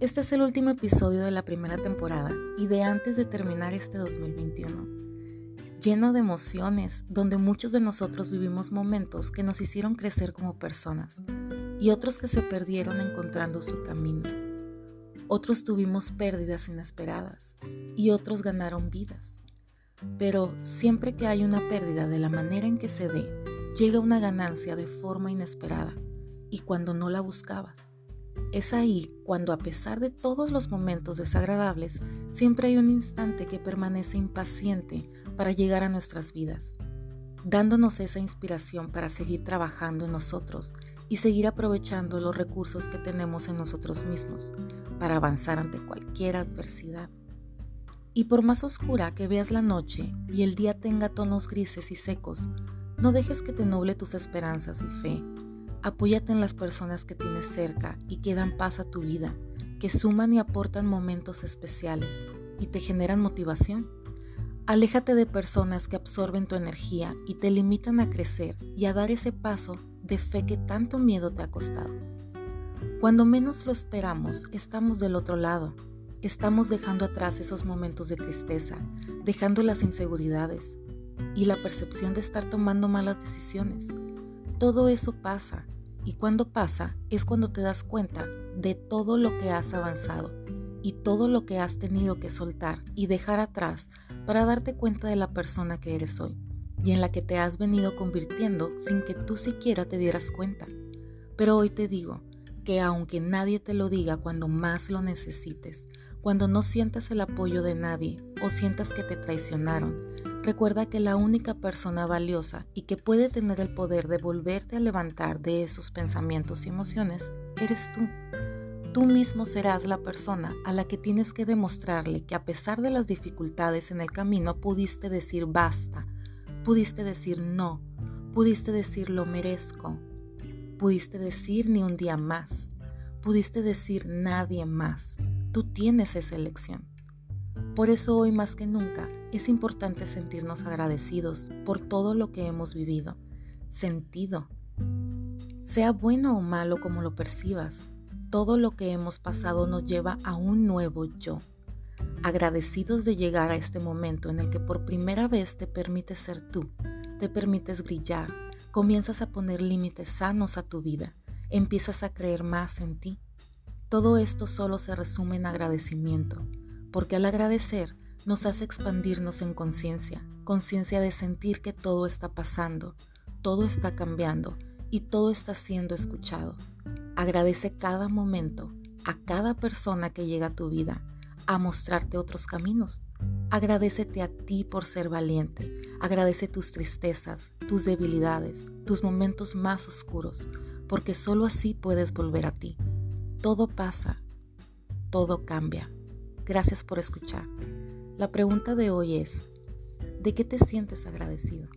Este es el último episodio de la primera temporada y de antes de terminar este 2021. Lleno de emociones, donde muchos de nosotros vivimos momentos que nos hicieron crecer como personas y otros que se perdieron encontrando su camino. Otros tuvimos pérdidas inesperadas y otros ganaron vidas. Pero siempre que hay una pérdida de la manera en que se dé, llega una ganancia de forma inesperada y cuando no la buscabas. Es ahí cuando a pesar de todos los momentos desagradables, siempre hay un instante que permanece impaciente para llegar a nuestras vidas, dándonos esa inspiración para seguir trabajando en nosotros y seguir aprovechando los recursos que tenemos en nosotros mismos para avanzar ante cualquier adversidad. Y por más oscura que veas la noche y el día tenga tonos grises y secos, no dejes que te nuble tus esperanzas y fe Apóyate en las personas que tienes cerca y que dan paz a tu vida, que suman y aportan momentos especiales y te generan motivación. Aléjate de personas que absorben tu energía y te limitan a crecer y a dar ese paso de fe que tanto miedo te ha costado. Cuando menos lo esperamos, estamos del otro lado. Estamos dejando atrás esos momentos de tristeza, dejando las inseguridades y la percepción de estar tomando malas decisiones. Todo eso pasa y cuando pasa es cuando te das cuenta de todo lo que has avanzado y todo lo que has tenido que soltar y dejar atrás para darte cuenta de la persona que eres hoy y en la que te has venido convirtiendo sin que tú siquiera te dieras cuenta. Pero hoy te digo que aunque nadie te lo diga cuando más lo necesites, cuando no sientas el apoyo de nadie o sientas que te traicionaron, recuerda que la única persona valiosa y que puede tener el poder de volverte a levantar de esos pensamientos y emociones eres tú. Tú mismo serás la persona a la que tienes que demostrarle que a pesar de las dificultades en el camino pudiste decir basta, pudiste decir no, pudiste decir lo merezco, pudiste decir ni un día más, pudiste decir nadie más. Tú tienes esa elección. Por eso hoy más que nunca es importante sentirnos agradecidos por todo lo que hemos vivido, sentido. Sea bueno o malo como lo percibas, todo lo que hemos pasado nos lleva a un nuevo yo. Agradecidos de llegar a este momento en el que por primera vez te permites ser tú, te permites brillar, comienzas a poner límites sanos a tu vida, empiezas a creer más en ti todo esto solo se resume en agradecimiento, porque al agradecer nos hace expandirnos en conciencia, conciencia de sentir que todo está pasando, todo está cambiando y todo está siendo escuchado. Agradece cada momento, a cada persona que llega a tu vida, a mostrarte otros caminos. Agradecete a ti por ser valiente. Agradece tus tristezas, tus debilidades, tus momentos más oscuros, porque solo así puedes volver a ti. Todo pasa, todo cambia. Gracias por escuchar. La pregunta de hoy es, ¿de qué te sientes agradecido?